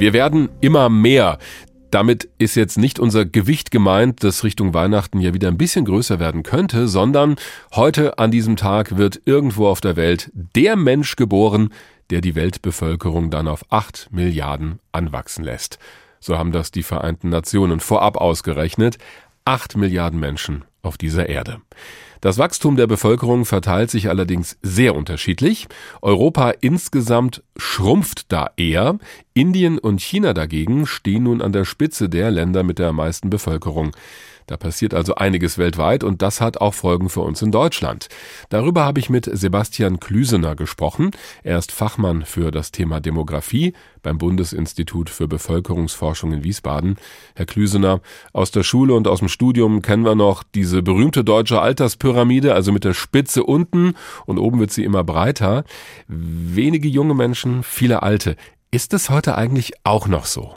Wir werden immer mehr. Damit ist jetzt nicht unser Gewicht gemeint, das Richtung Weihnachten ja wieder ein bisschen größer werden könnte, sondern heute an diesem Tag wird irgendwo auf der Welt der Mensch geboren, der die Weltbevölkerung dann auf acht Milliarden anwachsen lässt. So haben das die Vereinten Nationen vorab ausgerechnet. Acht Milliarden Menschen auf dieser Erde. Das Wachstum der Bevölkerung verteilt sich allerdings sehr unterschiedlich. Europa insgesamt schrumpft da eher. Indien und China dagegen stehen nun an der Spitze der Länder mit der meisten Bevölkerung. Da passiert also einiges weltweit und das hat auch Folgen für uns in Deutschland. Darüber habe ich mit Sebastian Klüsener gesprochen. Er ist Fachmann für das Thema Demografie beim Bundesinstitut für Bevölkerungsforschung in Wiesbaden. Herr Klüsener, aus der Schule und aus dem Studium kennen wir noch diese berühmte deutsche Alterspyramide, also mit der Spitze unten und oben wird sie immer breiter. Wenige junge Menschen, viele alte. Ist es heute eigentlich auch noch so?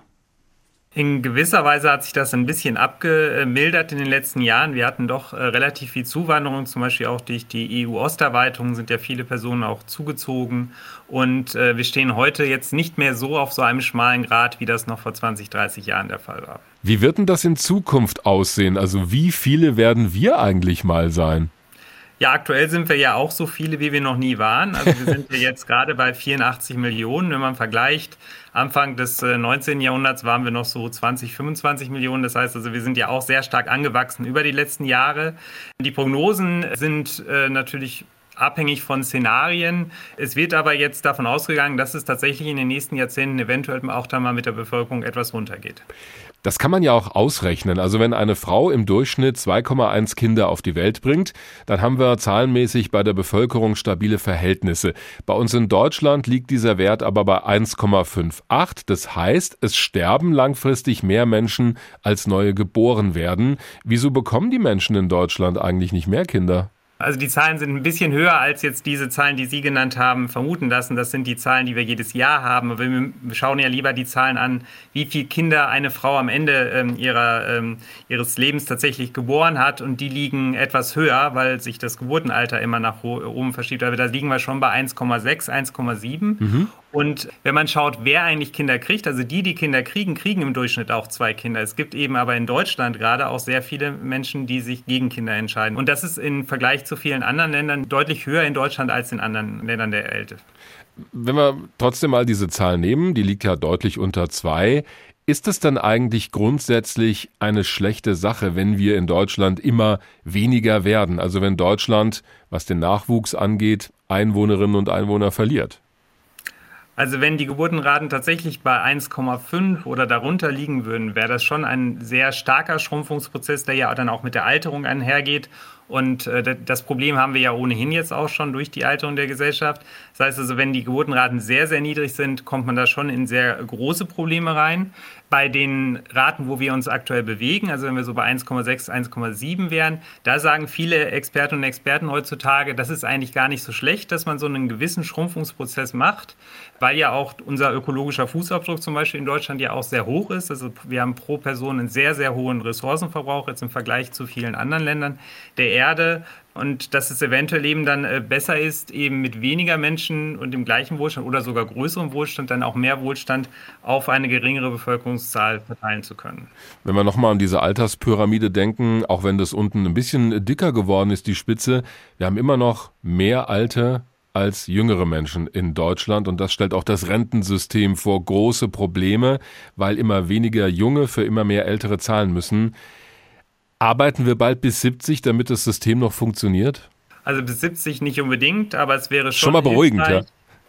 In gewisser Weise hat sich das ein bisschen abgemildert in den letzten Jahren. Wir hatten doch äh, relativ viel Zuwanderung, zum Beispiel auch durch die EU-Osterweiterung sind ja viele Personen auch zugezogen. Und äh, wir stehen heute jetzt nicht mehr so auf so einem schmalen Grad, wie das noch vor 20, 30 Jahren der Fall war. Wie wird denn das in Zukunft aussehen? Also wie viele werden wir eigentlich mal sein? Ja, aktuell sind wir ja auch so viele, wie wir noch nie waren. Also wir sind jetzt gerade bei 84 Millionen. Wenn man vergleicht, Anfang des 19. Äh, Jahrhunderts waren wir noch so 20, 25 Millionen. Das heißt also, wir sind ja auch sehr stark angewachsen über die letzten Jahre. Die Prognosen sind äh, natürlich abhängig von Szenarien. Es wird aber jetzt davon ausgegangen, dass es tatsächlich in den nächsten Jahrzehnten eventuell auch dann mal mit der Bevölkerung etwas runtergeht. Das kann man ja auch ausrechnen. Also wenn eine Frau im Durchschnitt 2,1 Kinder auf die Welt bringt, dann haben wir zahlenmäßig bei der Bevölkerung stabile Verhältnisse. Bei uns in Deutschland liegt dieser Wert aber bei 1,58. Das heißt, es sterben langfristig mehr Menschen, als neue geboren werden. Wieso bekommen die Menschen in Deutschland eigentlich nicht mehr Kinder? Also die Zahlen sind ein bisschen höher als jetzt diese Zahlen, die Sie genannt haben, vermuten lassen. Das sind die Zahlen, die wir jedes Jahr haben. Aber wir schauen ja lieber die Zahlen an, wie viele Kinder eine Frau am Ende ähm, ihrer, ähm, ihres Lebens tatsächlich geboren hat. Und die liegen etwas höher, weil sich das Geburtenalter immer nach oben verschiebt. Aber da liegen wir schon bei 1,6, 1,7. Mhm. Und wenn man schaut, wer eigentlich Kinder kriegt, also die, die Kinder kriegen, kriegen im Durchschnitt auch zwei Kinder. Es gibt eben aber in Deutschland gerade auch sehr viele Menschen, die sich gegen Kinder entscheiden. Und das ist im Vergleich zu vielen anderen Ländern deutlich höher in Deutschland als in anderen Ländern der Welt. Wenn wir trotzdem mal diese Zahl nehmen, die liegt ja deutlich unter zwei. Ist es dann eigentlich grundsätzlich eine schlechte Sache, wenn wir in Deutschland immer weniger werden? Also wenn Deutschland, was den Nachwuchs angeht, Einwohnerinnen und Einwohner verliert? Also wenn die Geburtenraten tatsächlich bei 1,5 oder darunter liegen würden, wäre das schon ein sehr starker Schrumpfungsprozess, der ja dann auch mit der Alterung einhergeht. Und äh, das Problem haben wir ja ohnehin jetzt auch schon durch die Alterung der Gesellschaft. Das heißt also, wenn die Geburtenraten sehr, sehr niedrig sind, kommt man da schon in sehr große Probleme rein bei den Raten, wo wir uns aktuell bewegen, also wenn wir so bei 1,6, 1,7 wären, da sagen viele Expertinnen und Experten heutzutage, das ist eigentlich gar nicht so schlecht, dass man so einen gewissen Schrumpfungsprozess macht, weil ja auch unser ökologischer Fußabdruck zum Beispiel in Deutschland ja auch sehr hoch ist. Also wir haben pro Person einen sehr, sehr hohen Ressourcenverbrauch jetzt im Vergleich zu vielen anderen Ländern der Erde und dass es eventuell eben dann äh, besser ist, eben mit weniger Menschen und dem gleichen Wohlstand oder sogar größerem Wohlstand dann auch mehr Wohlstand auf eine geringere Bevölkerungszahl verteilen zu können. Wenn wir nochmal an diese Alterspyramide denken, auch wenn das unten ein bisschen dicker geworden ist, die Spitze, wir haben immer noch mehr alte als jüngere Menschen in Deutschland und das stellt auch das Rentensystem vor große Probleme, weil immer weniger Junge für immer mehr Ältere zahlen müssen. Arbeiten wir bald bis 70, damit das System noch funktioniert? Also bis 70 nicht unbedingt, aber es wäre schon, schon mal beruhigend, ja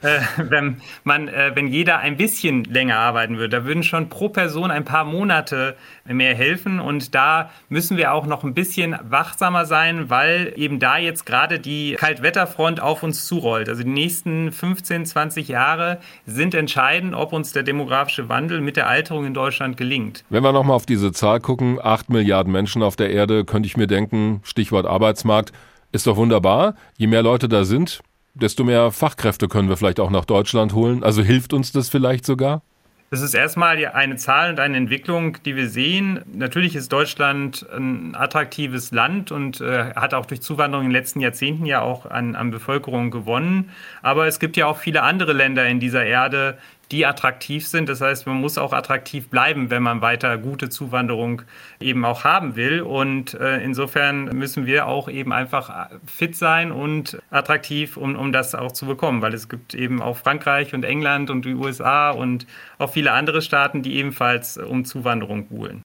äh, wenn man, äh, wenn jeder ein bisschen länger arbeiten würde. Da würden schon pro Person ein paar Monate mehr helfen. Und da müssen wir auch noch ein bisschen wachsamer sein, weil eben da jetzt gerade die Kaltwetterfront auf uns zurollt. Also die nächsten 15, 20 Jahre sind entscheidend, ob uns der demografische Wandel mit der Alterung in Deutschland gelingt. Wenn wir nochmal auf diese Zahl gucken, 8 Milliarden Menschen auf der Erde, könnte ich mir denken, Stichwort Arbeitsmarkt, ist doch wunderbar. Je mehr Leute da sind, desto mehr Fachkräfte können wir vielleicht auch nach Deutschland holen. Also hilft uns das vielleicht sogar? Das ist erstmal eine Zahl und eine Entwicklung, die wir sehen. Natürlich ist Deutschland ein attraktives Land und äh, hat auch durch Zuwanderung in den letzten Jahrzehnten ja auch an, an Bevölkerung gewonnen. Aber es gibt ja auch viele andere Länder in dieser Erde, die attraktiv sind. Das heißt, man muss auch attraktiv bleiben, wenn man weiter gute Zuwanderung eben auch haben will. Und äh, insofern müssen wir auch eben einfach fit sein und attraktiv, um, um das auch zu bekommen, weil es gibt eben auch Frankreich und England und die USA und auch viele andere Staaten, die ebenfalls um Zuwanderung buhlen.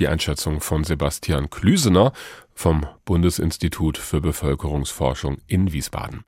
Die Einschätzung von Sebastian Klüsener vom Bundesinstitut für Bevölkerungsforschung in Wiesbaden.